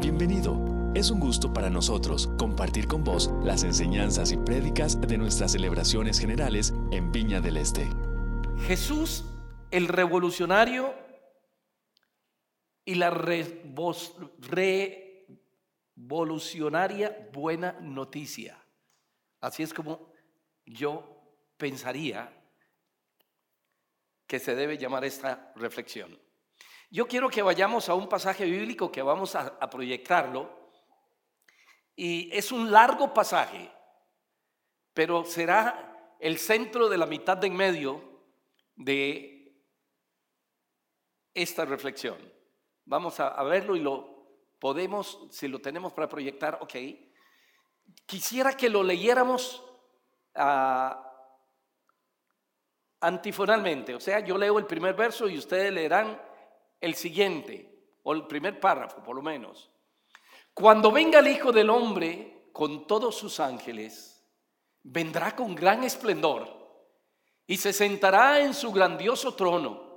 Bienvenido. Es un gusto para nosotros compartir con vos las enseñanzas y prédicas de nuestras celebraciones generales en Viña del Este. Jesús, el revolucionario y la revolucionaria buena noticia. Así es como yo pensaría que se debe llamar esta reflexión. Yo quiero que vayamos a un pasaje bíblico que vamos a, proyectarlo. Y es un largo pasaje, pero será el centro de la mitad de en medio de esta reflexión. Vamos a, verlo y lo podemos, si lo tenemos para proyectar, ok. Quisiera que lo leyéramos ah, antifonalmente, o sea, yo leo el primer verso y ustedes leerán el siguiente, o el primer párrafo por lo menos. Cuando venga el Hijo del Hombre con todos sus ángeles, vendrá con gran esplendor y se sentará en su grandioso trono.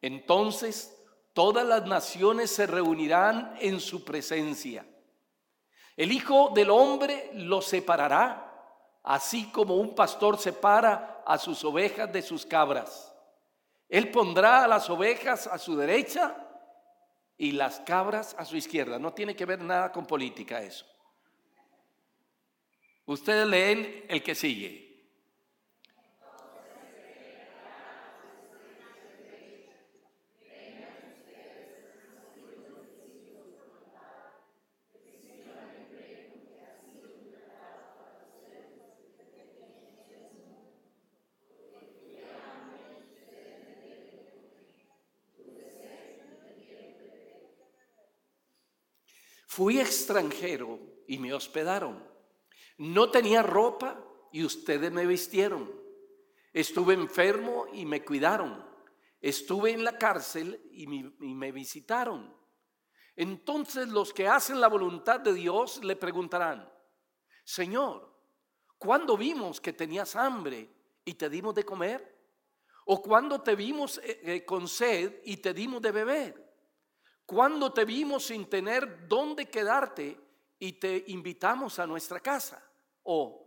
Entonces todas las naciones se reunirán en su presencia. El Hijo del Hombre los separará, así como un pastor separa a sus ovejas de sus cabras. Él pondrá a las ovejas a su derecha y las cabras a su izquierda. No tiene que ver nada con política eso. Ustedes leen el que sigue. Fui extranjero y me hospedaron. No tenía ropa y ustedes me vistieron. Estuve enfermo y me cuidaron. Estuve en la cárcel y me, visitaron. Entonces los que hacen la voluntad de Dios le preguntarán, Señor, ¿cuándo vimos que tenías hambre y te dimos de comer? ¿O cuándo te vimos eh, eh, con sed y te dimos de beber? Cuando te vimos sin tener dónde quedarte y te invitamos a nuestra casa? ¿O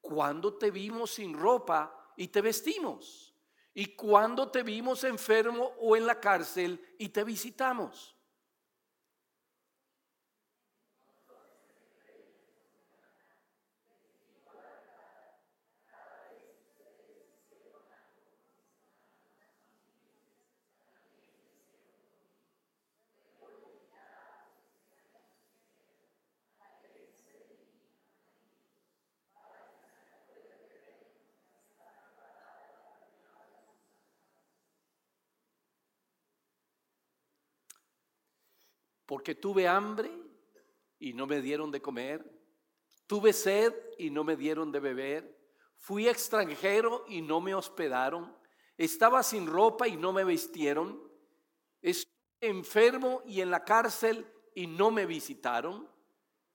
cuando te vimos sin ropa y te vestimos? ¿Y cuando te vimos enfermo o en la cárcel y te visitamos? Porque tuve hambre y no me dieron de comer, tuve sed y no me dieron de beber, fui extranjero y no me hospedaron, estaba sin ropa y no me vistieron, estuve enfermo y en la cárcel y no me visitaron.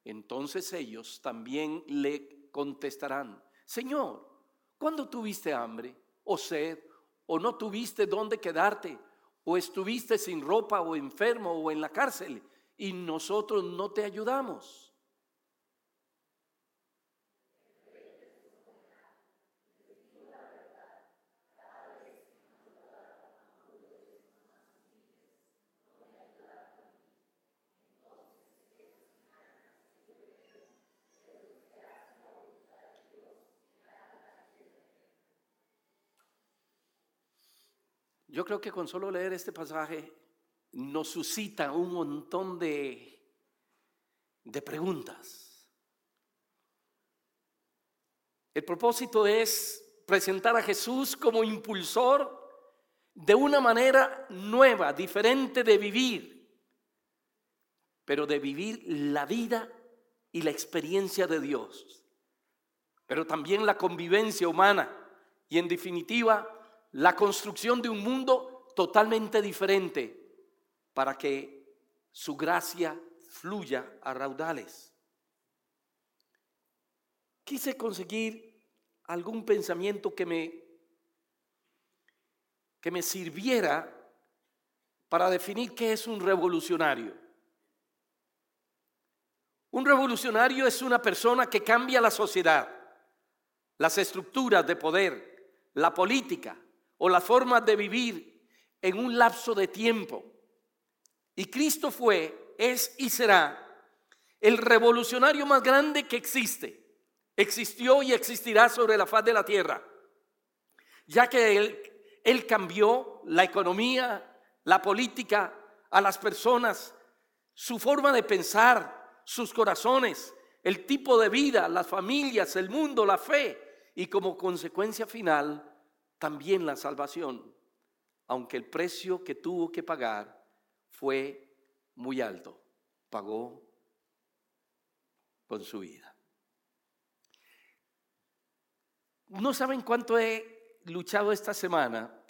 Entonces ellos también le contestarán, Señor, ¿cuándo tuviste hambre o sed o no tuviste dónde quedarte? O estuviste sin ropa o enfermo o en la cárcel y nosotros no te ayudamos. Yo creo que con solo leer este pasaje nos suscita un montón de, de preguntas. El propósito es presentar a Jesús como impulsor de una manera nueva, diferente de vivir, pero de vivir la vida y la experiencia de Dios, pero también la convivencia humana y en definitiva la construcción de un mundo totalmente diferente para que su gracia fluya a raudales. Quise conseguir algún pensamiento que me que me sirviera para definir qué es un revolucionario. Un revolucionario es una persona que cambia la sociedad, las estructuras de poder, la política o las formas de vivir en un lapso de tiempo. Y Cristo fue, es y será el revolucionario más grande que existe. Existió y existirá sobre la faz de la tierra, ya que él, él cambió la economía, la política, a las personas, su forma de pensar, sus corazones, el tipo de vida, las familias, el mundo, la fe y como consecuencia final también la salvación, aunque el precio que tuvo que pagar fue muy alto, pagó con su vida. No saben cuánto he luchado esta semana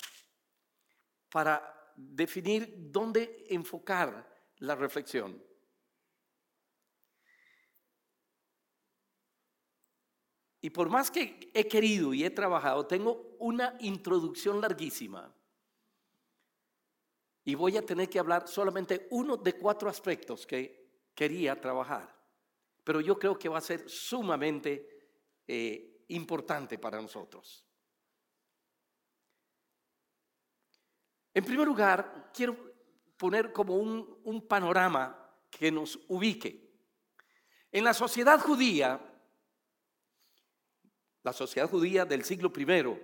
para definir dónde enfocar la reflexión. Y por más que he querido y he trabajado, tengo una introducción larguísima. Y voy a tener que hablar solamente uno de cuatro aspectos que quería trabajar. Pero yo creo que va a ser sumamente eh, importante para nosotros. En primer lugar, quiero poner como un, panorama que nos ubique. En la sociedad judía, la sociedad judía del siglo I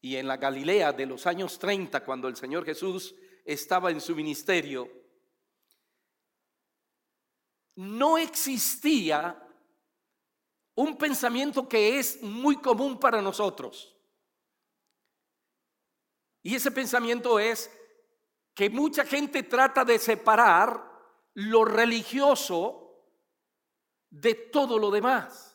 y en la Galilea de los años 30, cuando el Señor Jesús estaba en su ministerio, no existía un pensamiento que es muy común para nosotros. Y ese pensamiento es que mucha gente trata de separar lo religioso de todo lo demás.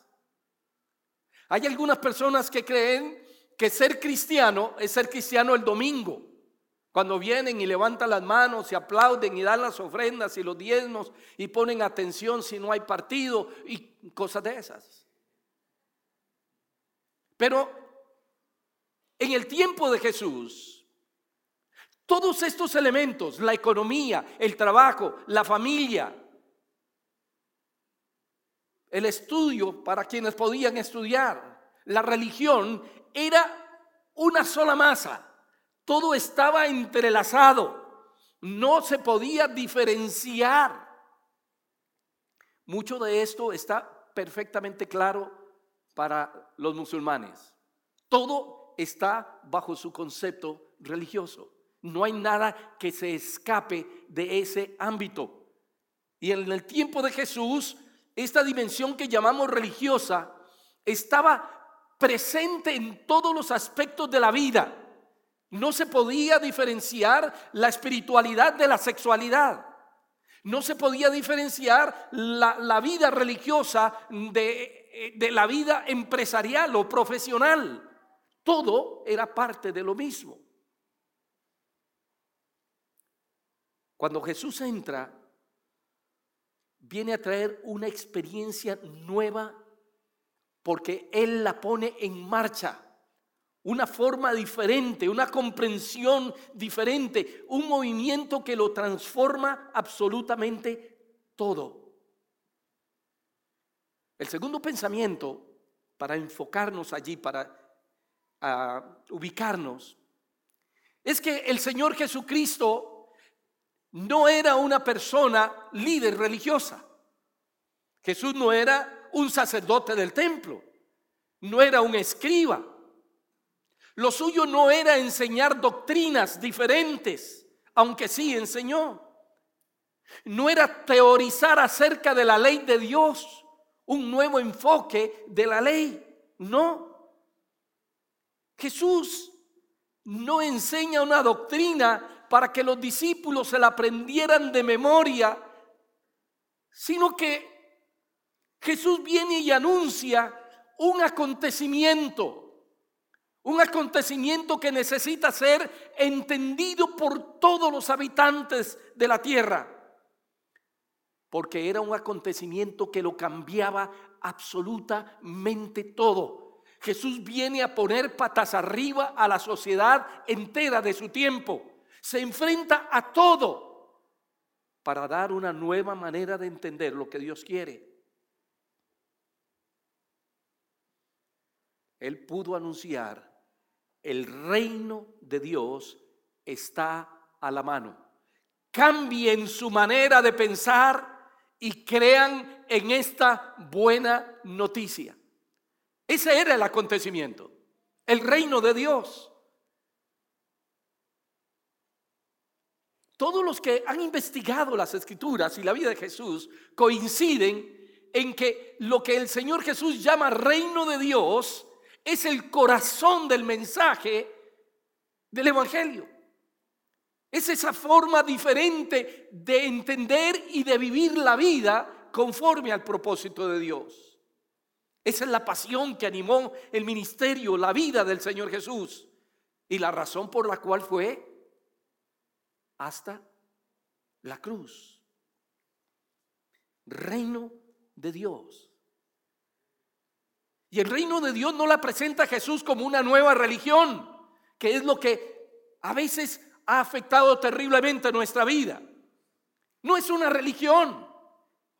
Hay algunas personas que creen que ser cristiano es ser cristiano el domingo, cuando vienen y levantan las manos y aplauden y dan las ofrendas y los diezmos y ponen atención si no hay partido y cosas de esas. Pero en el tiempo de Jesús, todos estos elementos, la economía, el trabajo, la familia, el estudio para quienes podían estudiar, la religión, era una sola masa. Todo estaba entrelazado. No se podía diferenciar. Mucho de esto está perfectamente claro para los musulmanes. Todo está bajo su concepto religioso. No hay nada que se escape de ese ámbito. Y en el tiempo de Jesús, esta dimensión que llamamos religiosa estaba presente en todos los aspectos de la vida. No se podía diferenciar la espiritualidad de la sexualidad. No se podía diferenciar la, vida religiosa de, de la vida empresarial o profesional. Todo era parte de lo mismo. Cuando Jesús entra, viene a traer una experiencia nueva porque Él la pone en marcha. Una forma diferente, una comprensión diferente, un movimiento que lo transforma absolutamente todo. El segundo pensamiento, para enfocarnos allí, para ah, ubicarnos, es que el Señor Jesucristo no era una persona líder religiosa. Jesús no era un sacerdote del templo, no era un escriba. Lo suyo no era enseñar doctrinas diferentes, aunque sí enseñó. No era teorizar acerca de la ley de Dios, un nuevo enfoque de la ley. No. Jesús no enseña una doctrina para que los discípulos se la aprendieran de memoria, sino que Jesús viene y anuncia un acontecimiento, un acontecimiento que necesita ser entendido por todos los habitantes de la tierra, porque era un acontecimiento que lo cambiaba absolutamente todo. Jesús viene a poner patas arriba a la sociedad entera de su tiempo se enfrenta a todo. para dar una nueva manera de entender lo que Dios quiere. Él pudo anunciar, el reino de Dios está a la mano. Cambien su manera de pensar y crean en esta buena noticia. Ese era el acontecimiento, el reino de Dios. Todos los que han investigado las escrituras y la vida de Jesús coinciden en que lo que el Señor Jesús llama reino de Dios es el corazón del mensaje del Evangelio. Es esa forma diferente de entender y de vivir la vida conforme al propósito de Dios. Esa es la pasión que animó el ministerio, la vida del Señor Jesús y la razón por la cual fue hasta la cruz. Reino de Dios. Y el reino de Dios no la presenta Jesús como una nueva religión, que es lo que a veces ha afectado terriblemente nuestra vida. No es una religión,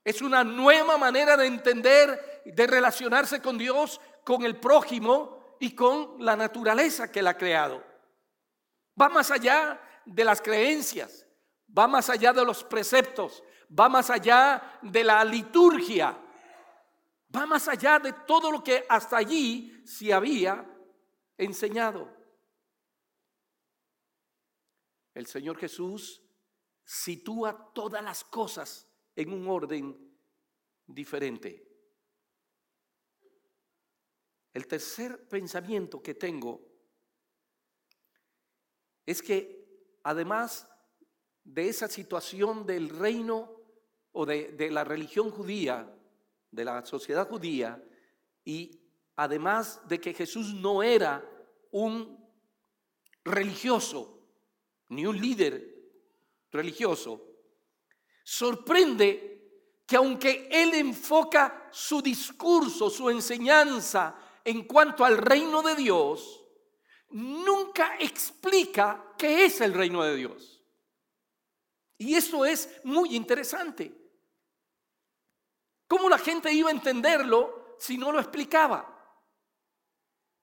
es una nueva manera de entender, de relacionarse con Dios, con el prójimo y con la naturaleza que Él ha creado. Va más allá de las creencias, va más allá de los preceptos, va más allá de la liturgia, va más allá de todo lo que hasta allí se había enseñado. El Señor Jesús sitúa todas las cosas en un orden diferente. El tercer pensamiento que tengo es que además de esa situación del reino o de, la religión judía, de la sociedad judía, y además de que Jesús no era un religioso, ni un líder religioso, sorprende que aunque él enfoca su discurso, su enseñanza en cuanto al reino de Dios, nunca explica qué es el reino de Dios. Y eso es muy interesante. ¿Cómo la gente iba a entenderlo si no lo explicaba?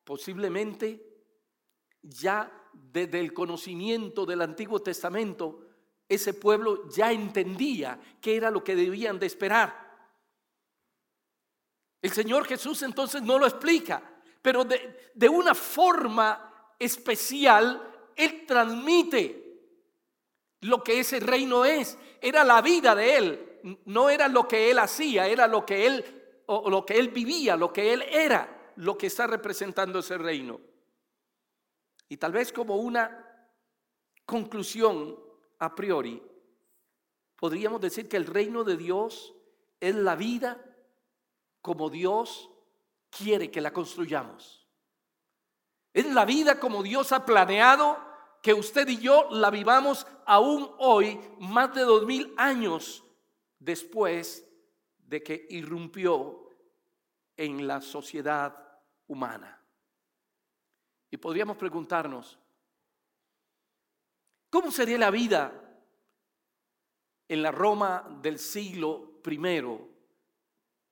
Posiblemente ya desde el conocimiento del Antiguo Testamento, ese pueblo ya entendía qué era lo que debían de esperar. El Señor Jesús entonces no lo explica, pero de, de una forma especial, Él transmite lo que ese reino es. Era la vida de Él, no era lo que Él hacía, era lo que Él, o lo que Él vivía, lo que Él era, lo que está representando ese reino. Y tal vez como una conclusión a priori, podríamos decir que el reino de Dios es la vida como Dios quiere que la construyamos. Es la vida como Dios ha planeado que usted y yo la vivamos aún hoy, más de dos mil años después de que irrumpió en la sociedad humana. Y podríamos preguntarnos, ¿cómo sería la vida en la Roma del siglo I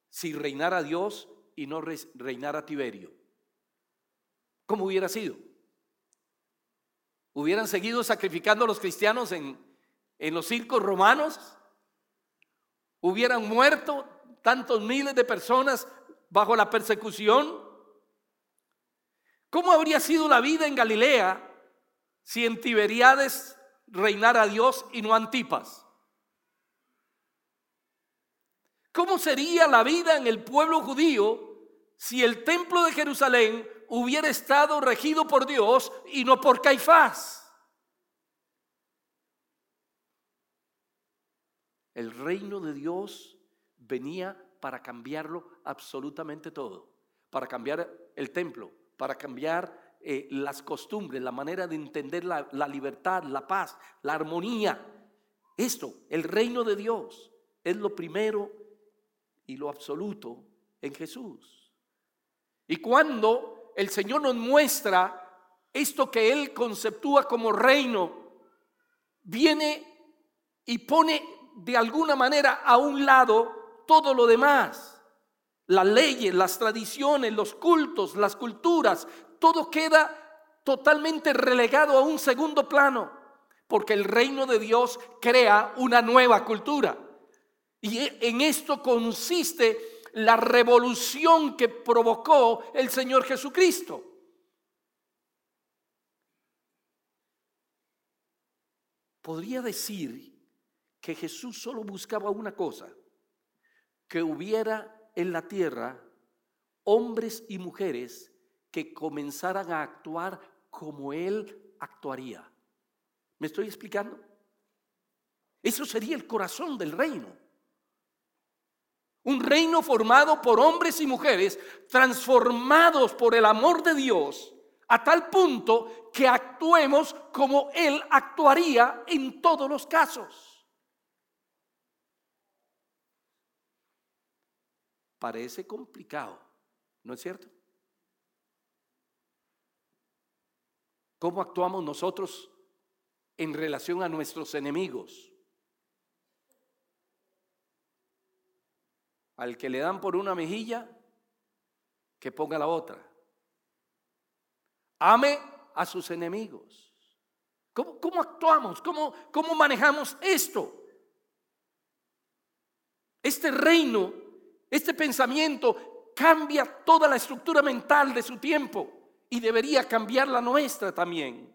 si reinara Dios y no reinara Tiberio? ¿Cómo hubiera sido? ¿Hubieran seguido sacrificando a los cristianos en, en los circos romanos? ¿Hubieran muerto tantos miles de personas bajo la persecución? ¿Cómo habría sido la vida en Galilea si en Tiberiades reinara Dios y no Antipas? ¿Cómo sería la vida en el pueblo judío si el templo de Jerusalén hubiera estado regido por Dios y no por Caifás. El reino de Dios venía para cambiarlo absolutamente todo, para cambiar el templo, para cambiar eh, las costumbres, la manera de entender la, la libertad, la paz, la armonía. Esto, el reino de Dios, es lo primero y lo absoluto en Jesús. Y cuando el Señor nos muestra esto que Él conceptúa como reino, viene y pone de alguna manera a un lado todo lo demás. Las leyes, las tradiciones, los cultos, las culturas, todo queda totalmente relegado a un segundo plano, porque el reino de Dios crea una nueva cultura. Y en esto consiste la revolución que provocó el Señor Jesucristo. Podría decir que Jesús solo buscaba una cosa, que hubiera en la tierra hombres y mujeres que comenzaran a actuar como Él actuaría. ¿Me estoy explicando? Eso sería el corazón del reino. Un reino formado por hombres y mujeres transformados por el amor de Dios a tal punto que actuemos como Él actuaría en todos los casos. Parece complicado, ¿no es cierto? ¿Cómo actuamos nosotros en relación a nuestros enemigos? Al que le dan por una mejilla, que ponga la otra. Ame a sus enemigos. ¿Cómo, actuamos? ¿Cómo, ¿Cómo manejamos esto? Este reino, este pensamiento cambia toda la estructura mental de su tiempo y debería cambiar la nuestra también.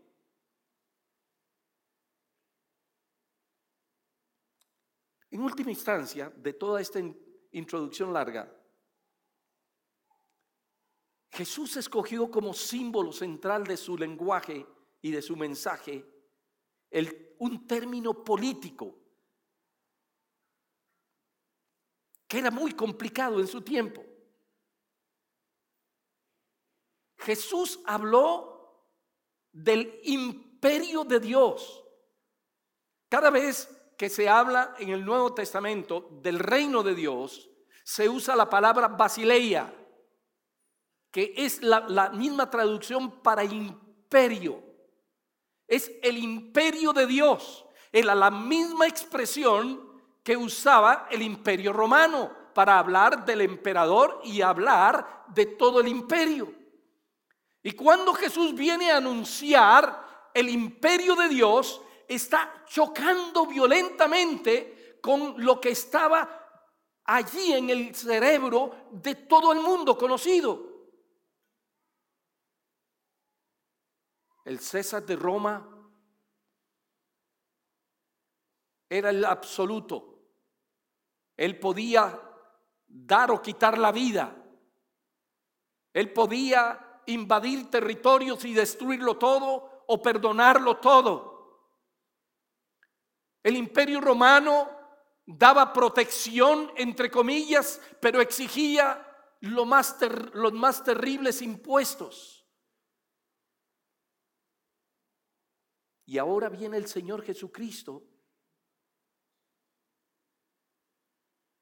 En última instancia, de toda esta introducción larga, Jesús escogió como símbolo central de su lenguaje y de su mensaje un término político que era muy complicado en su tiempo. Jesús habló del imperio de Dios. Cada vez que se habla en el Nuevo Testamento del reino de Dios, se usa la palabra basileia, que es la, misma traducción para imperio. Es el imperio de Dios. Era la misma expresión que usaba el imperio romano para hablar del emperador y hablar de todo el imperio. Y cuando Jesús viene a anunciar el imperio de Dios, está chocando violentamente con lo que estaba allí en el cerebro de todo el mundo conocido. El César de Roma era el absoluto. Él podía dar o quitar la vida. Él podía invadir territorios y destruirlo todo o perdonarlo todo. El imperio romano daba protección, entre comillas, pero exigía los más terribles impuestos. Y ahora viene el Señor Jesucristo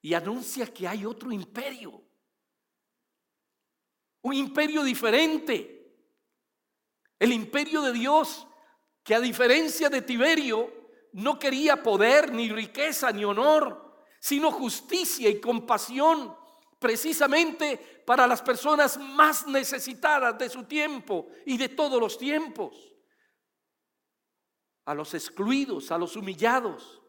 y anuncia que hay otro imperio, un imperio diferente, el imperio de Dios, que a diferencia de Tiberio, no quería poder, ni riqueza, ni honor, sino justicia y compasión, precisamente para las personas más necesitadas de su tiempo y de todos los tiempos, a los excluidos, a los humillados.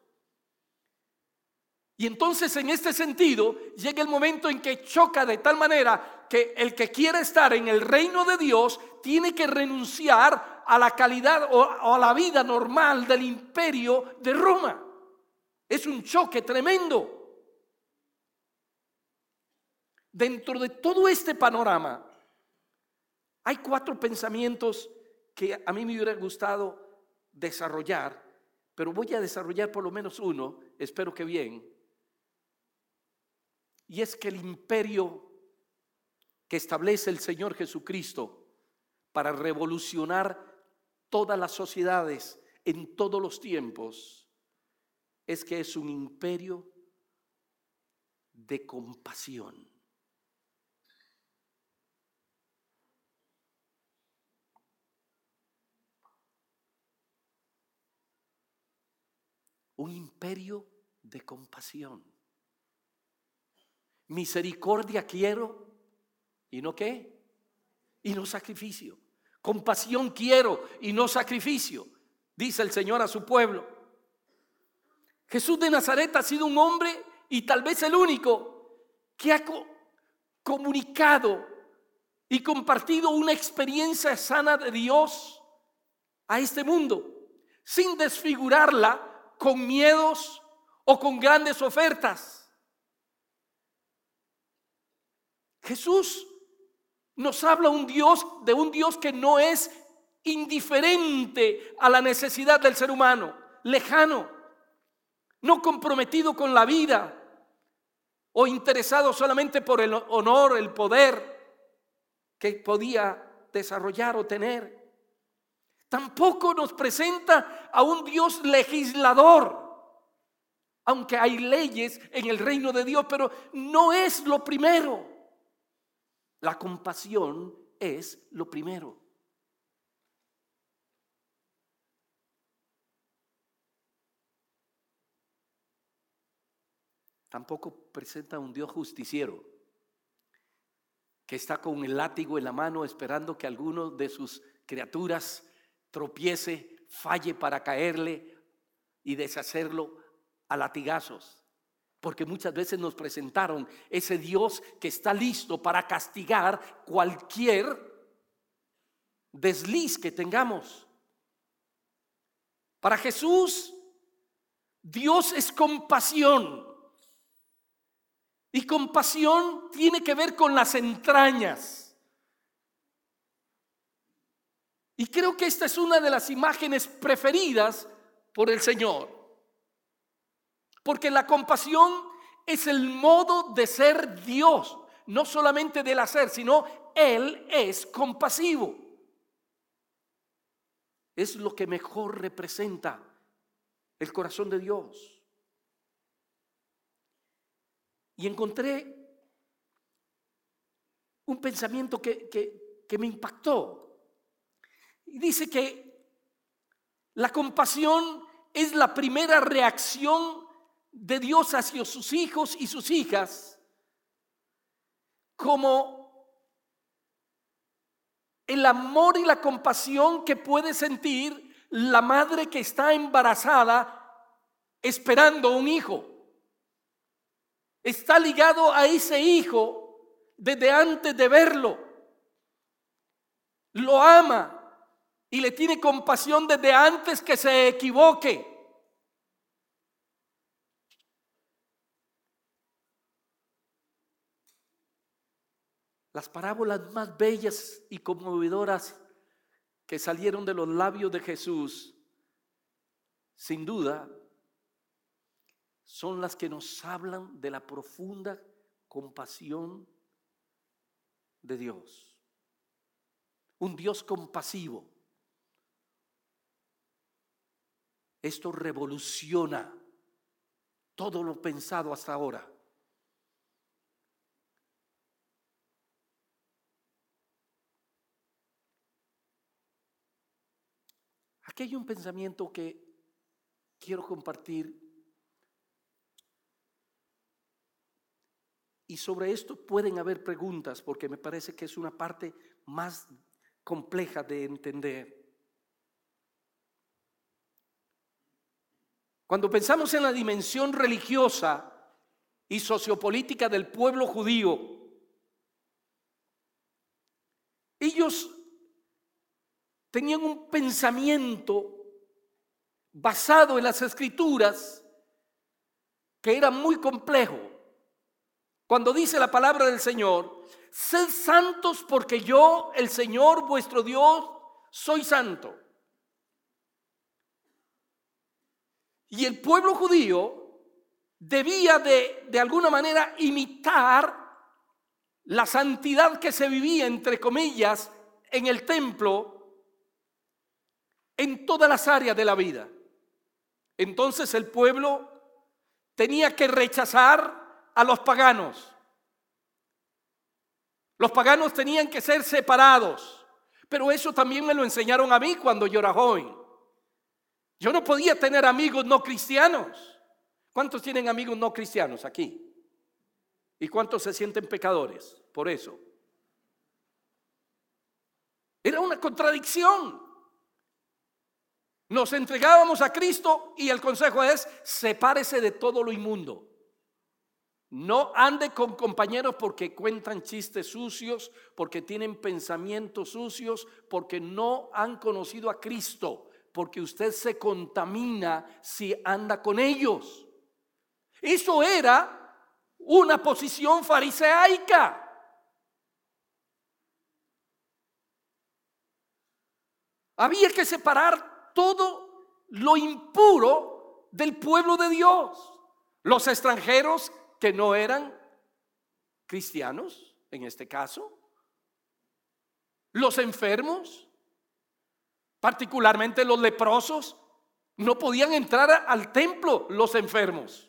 Y entonces en este sentido llega el momento en que choca de tal manera que el que quiere estar en el reino de Dios tiene que renunciar a la calidad o, a la vida normal del imperio de Roma. Es un choque tremendo. Dentro de todo este panorama, hay cuatro pensamientos que a mí me hubiera gustado desarrollar, pero voy a desarrollar por lo menos uno, espero que bien. Y es que el imperio que establece el Señor Jesucristo para revolucionar todas las sociedades en todos los tiempos es que es un imperio de compasión. Un imperio de compasión. Misericordia quiero y no qué? Y no sacrificio. Compasión quiero y no sacrificio, dice el Señor a su pueblo. Jesús de Nazaret ha sido un hombre y tal vez el único que ha comunicado y compartido una experiencia sana de Dios a este mundo, sin desfigurarla con miedos o con grandes ofertas. Jesús nos habla un Dios de un Dios que no es indiferente a la necesidad del ser humano, lejano, no comprometido con la vida o interesado solamente por el honor, el poder que podía desarrollar o tener. Tampoco nos presenta a un Dios legislador, aunque hay leyes en el reino de Dios, pero no es lo primero. La compasión es lo primero. Tampoco presenta un Dios justiciero que está con el látigo en la mano esperando que alguno de sus criaturas tropiece, falle para caerle y deshacerlo a latigazos. Porque muchas veces nos presentaron ese Dios que está listo para castigar cualquier desliz que tengamos. Para Jesús, Dios es compasión. Y compasión tiene que ver con las entrañas. Y creo que esta es una de las imágenes preferidas por el Señor. Porque la compasión es el modo de ser Dios, no solamente del hacer, sino Él es compasivo. Es lo que mejor representa el corazón de Dios. Y encontré un pensamiento que, que, me impactó. Y dice que la compasión es la primera reacción de Dios hacia sus hijos y sus hijas como el amor y la compasión que puede sentir la madre que está embarazada esperando un hijo está ligado a ese hijo desde antes de verlo. Lo ama y le tiene compasión desde antes que se equivoque. Las parábolas más bellas y conmovedoras que salieron de los labios de Jesús, sin duda, son las que nos hablan de la profunda compasión de Dios. Un Dios compasivo. Esto revoluciona todo lo pensado hasta ahora. Aquí hay un pensamiento que quiero compartir Y sobre esto pueden haber preguntas porque me parece que es una parte más compleja de entender. Cuando pensamos en la dimensión religiosa y sociopolítica del pueblo judío, ellos tenían un pensamiento basado en las escrituras que era muy complejo. Cuando dice la palabra del Señor, sed santos porque yo, el Señor vuestro Dios, soy santo. Y el pueblo judío debía de, de alguna manera imitar la santidad que se vivía, entre comillas, en el templo en todas las áreas de la vida. Entonces el pueblo tenía que rechazar a los paganos. Los paganos tenían que ser separados, pero eso también me lo enseñaron a mí cuando yo era joven. Yo no podía tener amigos no cristianos, ¿Cuántos tienen amigos no cristianos aquí? ¿Y cuántos se sienten pecadores por eso? Era una contradicción. Nos entregábamos a Cristo y el consejo es, sepárese de todo lo inmundo. No ande con compañeros porque cuentan chistes sucios, porque tienen pensamientos sucios, porque no han conocido a Cristo, porque usted se contamina si anda con ellos. Eso era una posición fariseica. Había que separar todo lo impuro del pueblo de Dios. Los extranjeros que no eran cristianos, en este caso. Los enfermos, particularmente los leprosos, no podían entrar al templo los enfermos.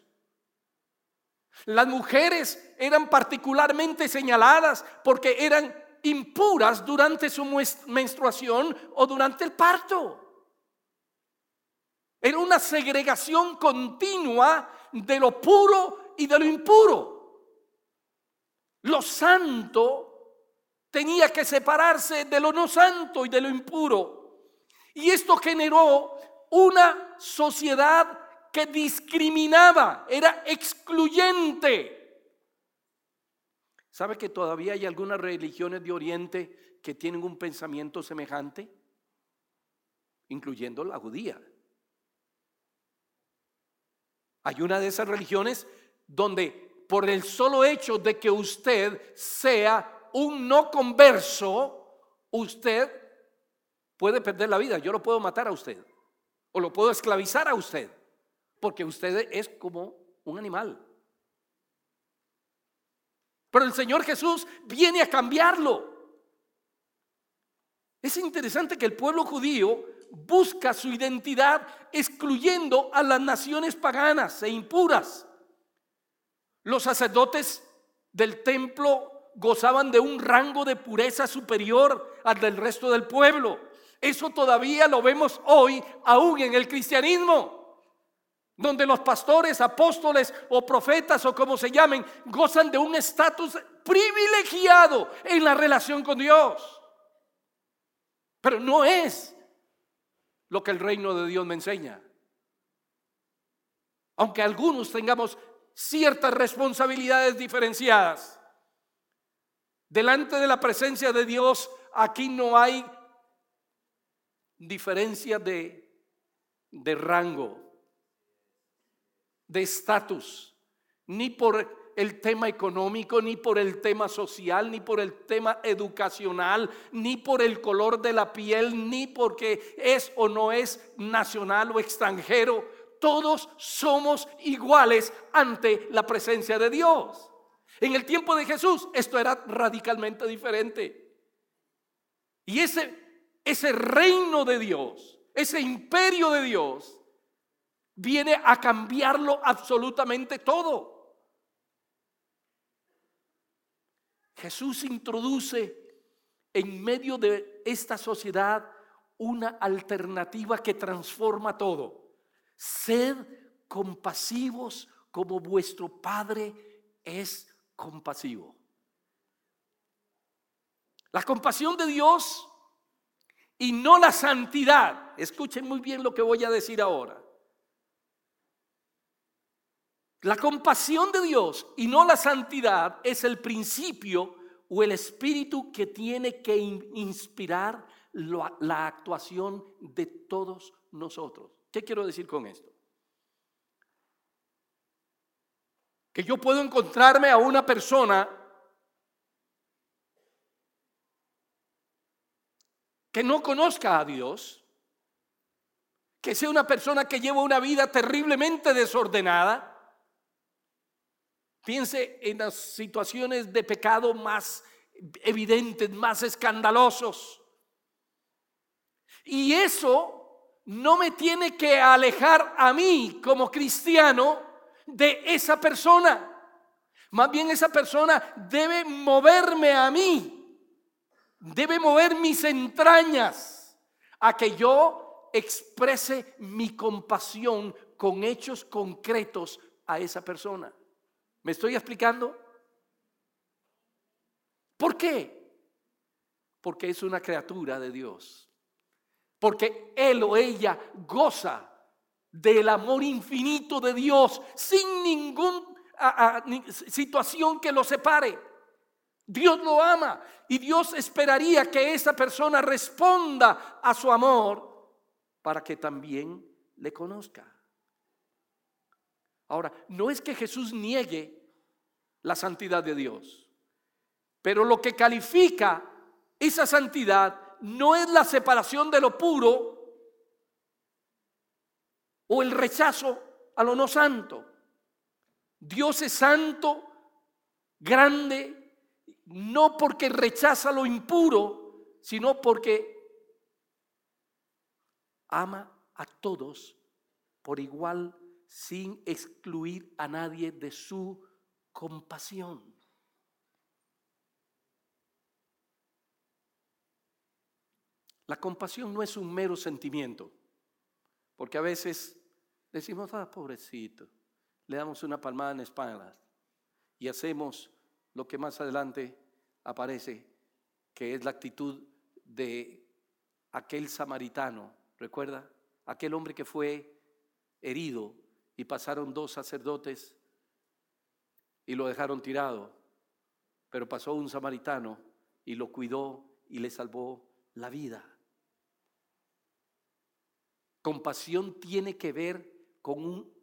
Las mujeres eran particularmente señaladas porque eran impuras durante su menstruación o durante el parto. Era una segregación continua de lo puro y de lo impuro. Lo santo tenía que separarse de lo no santo y de lo impuro. Y esto generó una sociedad que discriminaba, era excluyente. ¿Sabe que todavía hay algunas religiones de Oriente que tienen un pensamiento semejante? Incluyendo la judía. Hay una de esas religiones donde por el solo hecho de que usted sea un no converso, usted puede perder la vida. Yo lo puedo matar a usted o lo puedo esclavizar a usted porque usted es como un animal. Pero el Señor Jesús viene a cambiarlo. Es interesante que el pueblo judío busca su identidad excluyendo a las naciones paganas e impuras. Los sacerdotes del templo gozaban de un rango de pureza superior al del resto del pueblo. Eso todavía lo vemos hoy aún en el cristianismo donde los pastores, apóstoles o profetas o como se llamen, gozan de un estatus privilegiado en la relación con Dios. Pero no es lo que el reino de Dios me enseña. Aunque algunos tengamos ciertas responsabilidades diferenciadas, delante de la presencia de Dios aquí no hay diferencia de, de rango, de estatus, ni por el tema económico, ni por el tema social, ni por el tema educacional, ni por el color de la piel, ni porque es o no es nacional o extranjero. Todos somos iguales ante la presencia de Dios. En el tiempo de Jesús esto era radicalmente diferente. Y ese, ese reino de Dios, ese imperio de Dios, viene a cambiarlo absolutamente todo. Jesús introduce en medio de esta sociedad una alternativa que transforma todo. Sed compasivos como vuestro Padre es compasivo. La compasión de Dios y no la santidad. Escuchen muy bien lo que voy a decir ahora. La compasión de Dios y no la santidad es el principio o el espíritu que tiene que inspirar la actuación de todos nosotros. ¿Qué quiero decir con esto? Que yo puedo encontrarme a una persona que no conozca a Dios, que sea una persona que lleva una vida terriblemente desordenada, Piense en las situaciones de pecado más evidentes, más escandalosos. Y eso no me tiene que alejar a mí como cristiano de esa persona. Más bien esa persona debe moverme a mí, debe mover mis entrañas a que yo exprese mi compasión con hechos concretos a esa persona. ¿Me estoy explicando? ¿Por qué? Porque es una criatura de Dios. Porque él o ella goza del amor infinito de Dios sin ninguna situación que lo separe. Dios lo ama y Dios esperaría que esa persona responda a su amor para que también le conozca. Ahora, no es que Jesús niegue la santidad de Dios, pero lo que califica esa santidad no es la separación de lo puro o el rechazo a lo no santo. Dios es santo, grande, no porque rechaza lo impuro, sino porque ama a todos por igual sin excluir a nadie de su compasión. La compasión no es un mero sentimiento, porque a veces decimos, ah, pobrecito, le damos una palmada en la espalda y hacemos lo que más adelante aparece, que es la actitud de aquel samaritano, ¿recuerda? Aquel hombre que fue herido y pasaron dos sacerdotes y lo dejaron tirado, pero pasó un samaritano y lo cuidó y le salvó la vida. Compasión tiene que ver con un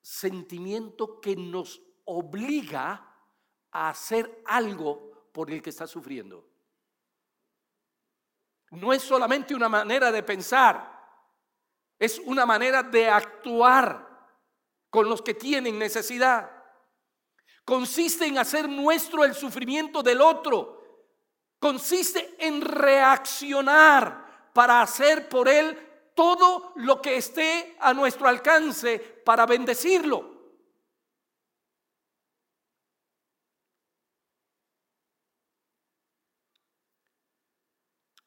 sentimiento que nos obliga a hacer algo por el que está sufriendo. No es solamente una manera de pensar, es una manera de actuar con los que tienen necesidad. Consiste en hacer nuestro el sufrimiento del otro. Consiste en reaccionar para hacer por él todo lo que esté a nuestro alcance para bendecirlo.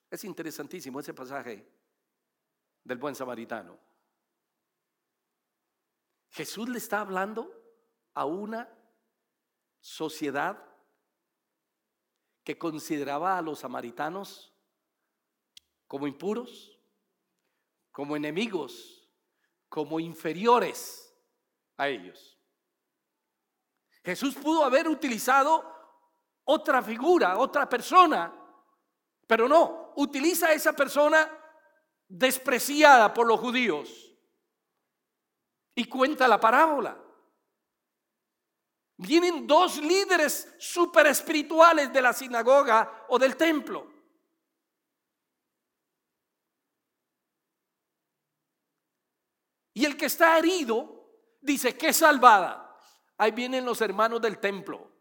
Es interesantísimo ese pasaje del buen samaritano. Jesús le está hablando a una sociedad que consideraba a los samaritanos como impuros, como enemigos, como inferiores a ellos. Jesús pudo haber utilizado otra figura, otra persona, pero no, utiliza a esa persona despreciada por los judíos y cuenta la parábola. Vienen dos líderes super espirituales de la sinagoga o del templo. Y el que está herido dice, que salvada. Ahí vienen los hermanos del templo.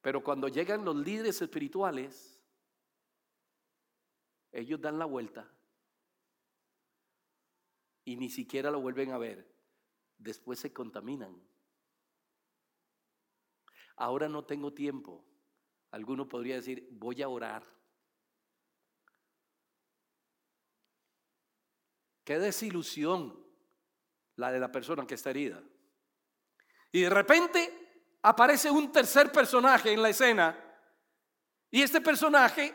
Pero cuando llegan los líderes espirituales, ellos dan la vuelta y ni siquiera lo vuelven a ver. Después se contaminan. Ahora no tengo tiempo. Alguno podría decir, voy a orar. Qué desilusión la de la persona que está herida. Y de repente aparece un tercer personaje en la escena. Y este personaje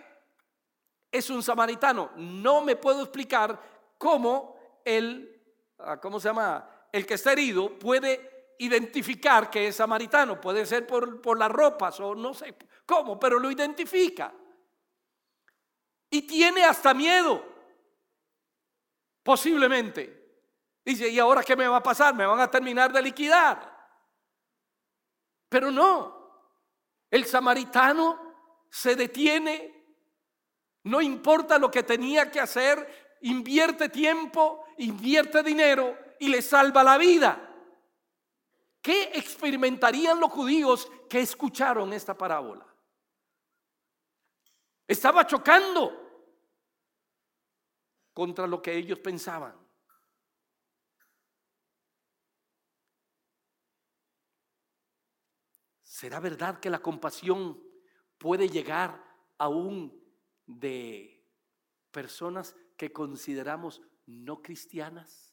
es un samaritano. No me puedo explicar cómo el, ah, ¿cómo se llama? El que está herido puede identificar que es samaritano. Puede ser por, por las ropas o no sé cómo, pero lo identifica. Y tiene hasta miedo, posiblemente. Dice, ¿y ahora qué me va a pasar? ¿Me van a terminar de liquidar? Pero no, el samaritano se detiene, no importa lo que tenía que hacer, invierte tiempo, invierte dinero y le salva la vida. ¿Qué experimentarían los judíos que escucharon esta parábola? Estaba chocando contra lo que ellos pensaban. ¿Será verdad que la compasión puede llegar aún de personas que consideramos no cristianas?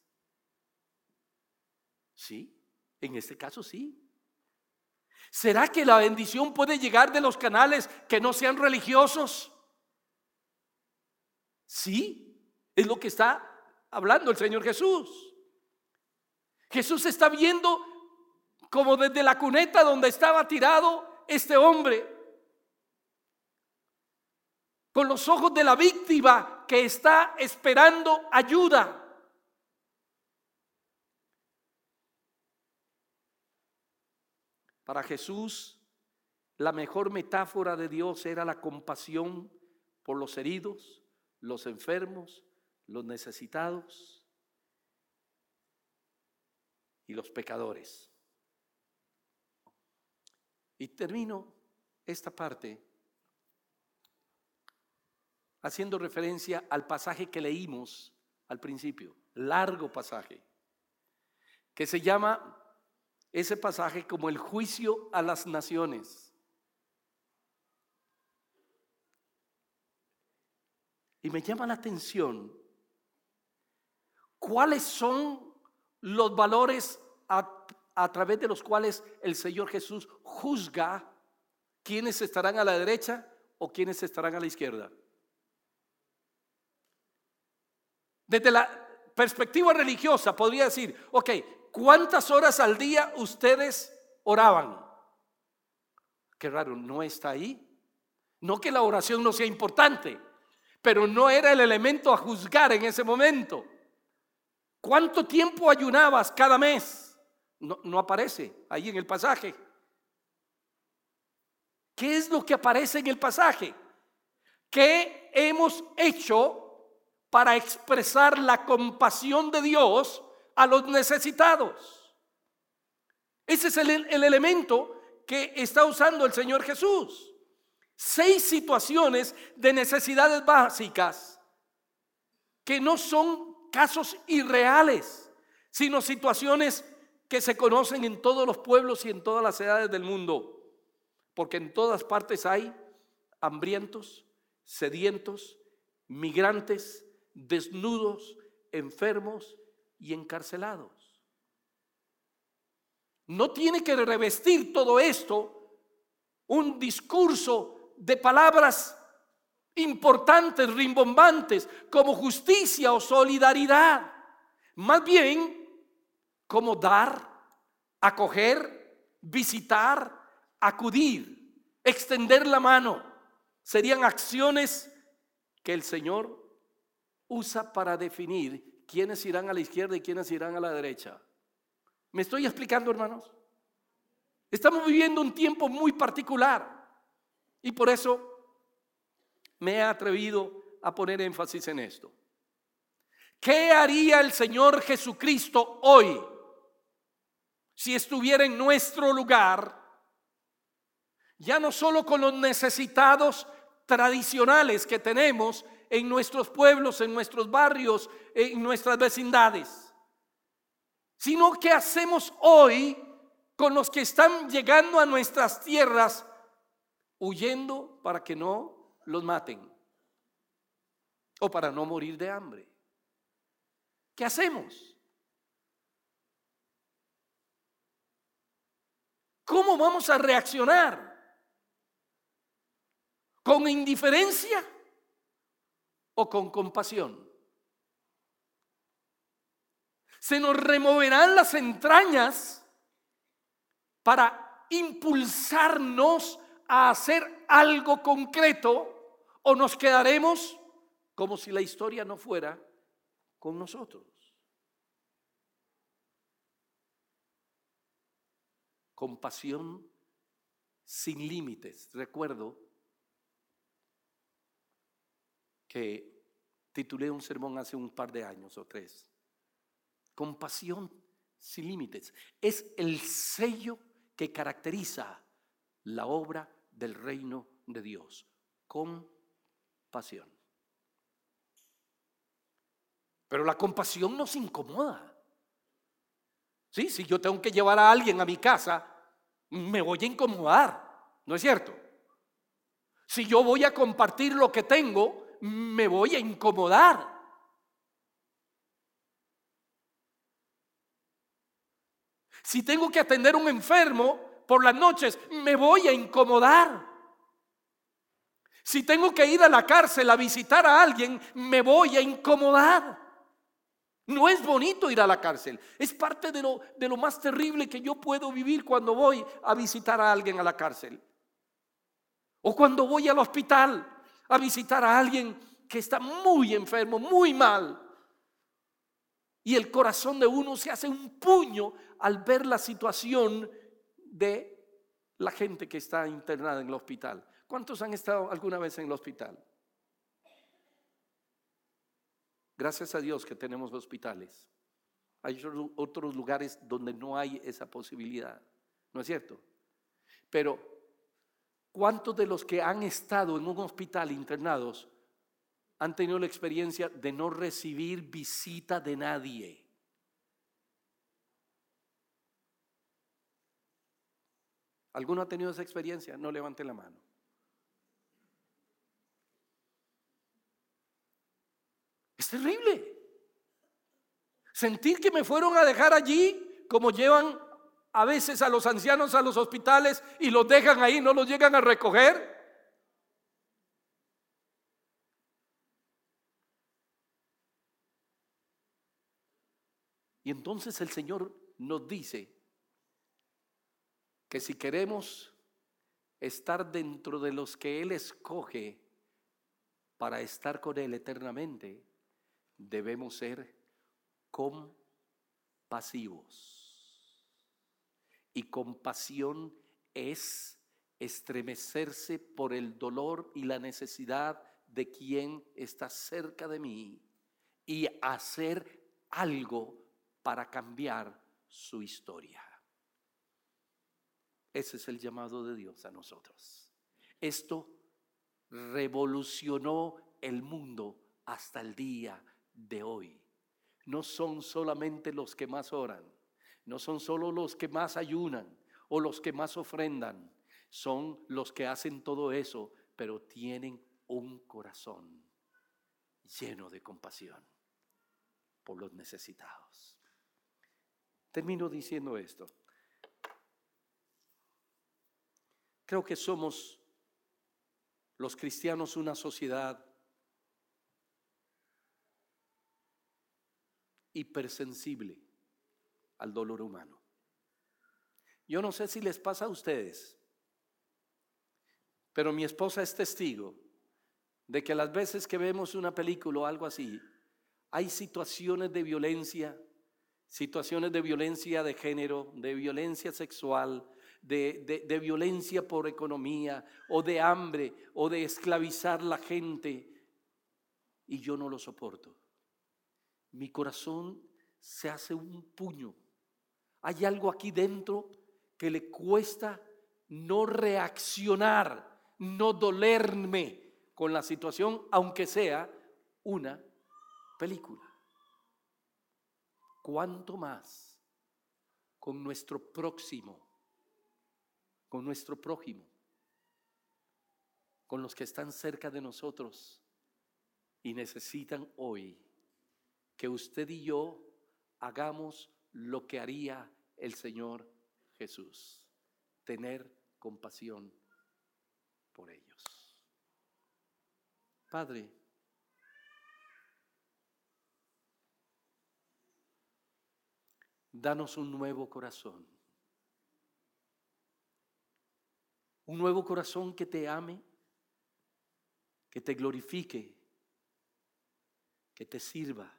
Sí, en este caso sí. ¿Será que la bendición puede llegar de los canales que no sean religiosos? Sí, es lo que está hablando el Señor Jesús. Jesús está viendo como desde la cuneta donde estaba tirado este hombre, con los ojos de la víctima que está esperando ayuda. Para Jesús, la mejor metáfora de Dios era la compasión por los heridos, los enfermos, los necesitados y los pecadores. Y termino esta parte haciendo referencia al pasaje que leímos al principio, largo pasaje, que se llama ese pasaje como el juicio a las naciones. Y me llama la atención cuáles son los valores a, través de los cuales el Señor Jesús juzga quiénes estarán a la derecha o quiénes estarán a la izquierda. Desde la perspectiva religiosa podría decir, ok, ¿Cuántas horas al día ustedes oraban? Qué raro, no está ahí. No que la oración no sea importante, pero no era el elemento a juzgar en ese momento. ¿Cuánto tiempo ayunabas cada mes? No, no aparece ahí en el pasaje. ¿Qué es lo que aparece en el pasaje? ¿Qué hemos hecho para expresar la compasión de Dios a los necesitados. Ese es el, el elemento que está usando el Señor Jesús. Seis situaciones de necesidades básicas que no son casos irreales, sino situaciones que se conocen en todos los pueblos y en todas las edades del mundo. Porque en todas partes hay hambrientos, sedientos, migrantes, desnudos, enfermos, y encarcelados. No tiene que revestir todo esto un discurso de palabras importantes, rimbombantes, como justicia o solidaridad. Más bien, como dar, acoger, visitar, acudir, extender la mano. Serían acciones que el Señor usa para definir quiénes irán a la izquierda y quiénes irán a la derecha. ¿Me estoy explicando, hermanos? Estamos viviendo un tiempo muy particular y por eso me he atrevido a poner énfasis en esto. ¿Qué haría el Señor Jesucristo hoy si estuviera en nuestro lugar? Ya no solo con los necesitados tradicionales que tenemos, en nuestros pueblos, en nuestros barrios, en nuestras vecindades, sino que hacemos hoy con los que están llegando a nuestras tierras huyendo para que no los maten o para no morir de hambre. ¿Qué hacemos? ¿Cómo vamos a reaccionar? ¿Con indiferencia? O con compasión. Se nos removerán las entrañas para impulsarnos a hacer algo concreto o nos quedaremos como si la historia no fuera con nosotros. Compasión sin límites. Recuerdo titulé un sermón hace un par de años o tres. Compasión sin límites. Es el sello que caracteriza la obra del reino de Dios. Compasión. Pero la compasión nos incomoda. Sí, si yo tengo que llevar a alguien a mi casa, me voy a incomodar, ¿no es cierto? Si yo voy a compartir lo que tengo, me voy a incomodar. Si tengo que atender a un enfermo por las noches, me voy a incomodar. Si tengo que ir a la cárcel a visitar a alguien, me voy a incomodar. No es bonito ir a la cárcel. Es parte de lo, de lo más terrible que yo puedo vivir cuando voy a visitar a alguien a la cárcel. O cuando voy al hospital a visitar a alguien que está muy enfermo, muy mal. Y el corazón de uno se hace un puño al ver la situación de la gente que está internada en el hospital. ¿Cuántos han estado alguna vez en el hospital? Gracias a Dios que tenemos hospitales. Hay otros lugares donde no hay esa posibilidad, ¿no es cierto? Pero, ¿cuántos de los que han estado en un hospital internados han tenido la experiencia de no recibir visita de nadie? ¿Alguno ha tenido esa experiencia? No levante la mano. Es terrible. Sentir que me fueron a dejar allí, como llevan a veces a los ancianos a los hospitales y los dejan ahí, no los llegan a recoger. Y entonces el Señor nos dice que si queremos estar dentro de los que Él escoge para estar con Él eternamente, debemos ser compasivos. Y compasión es estremecerse por el dolor y la necesidad de quien está cerca de mí y hacer algo para cambiar su historia. Ese es el llamado de Dios a nosotros. Esto revolucionó el mundo hasta el día de hoy. No son solamente los que más oran, no son solo los que más ayunan o los que más ofrendan, son los que hacen todo eso, pero tienen un corazón lleno de compasión por los necesitados. Termino diciendo esto. Creo que somos los cristianos una sociedad hipersensible al dolor humano. Yo no sé si les pasa a ustedes, pero mi esposa es testigo de que las veces que vemos una película o algo así, hay situaciones de violencia, situaciones de violencia de género, de violencia sexual, de, de, violencia por economía o de hambre o de esclavizar la gente, y yo no lo soporto mi corazón se hace un puño. Hay algo aquí dentro que le cuesta no reaccionar, no dolerme con la situación, aunque sea una película. ¿Cuánto más con nuestro próximo, con nuestro prójimo, con los que están cerca de nosotros y necesitan hoy que usted y yo hagamos lo que haría el Señor Jesús, tener compasión por ellos. Padre, danos un nuevo corazón, un nuevo corazón que te ame, que te glorifique, que te sirva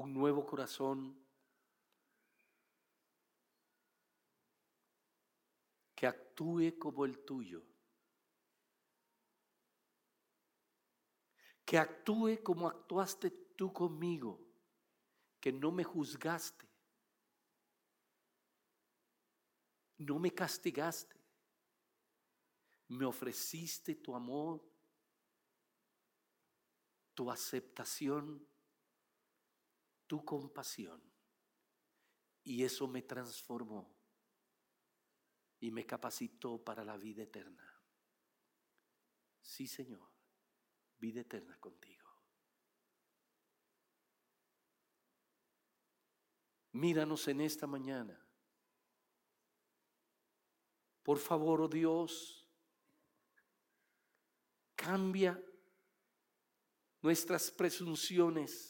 un nuevo corazón que actúe como el tuyo, que actúe como actuaste tú conmigo, que no me juzgaste, no me castigaste, me ofreciste tu amor, tu aceptación tu compasión. Y eso me transformó y me capacitó para la vida eterna. Sí, Señor, vida eterna contigo. Míranos en esta mañana. Por favor, oh Dios, cambia nuestras presunciones.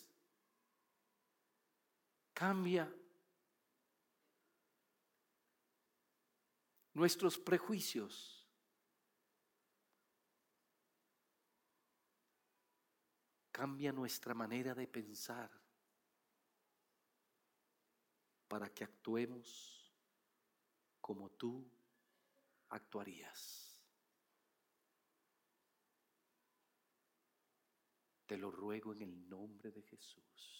Cambia nuestros prejuicios. Cambia nuestra manera de pensar para que actuemos como tú actuarías. Te lo ruego en el nombre de Jesús.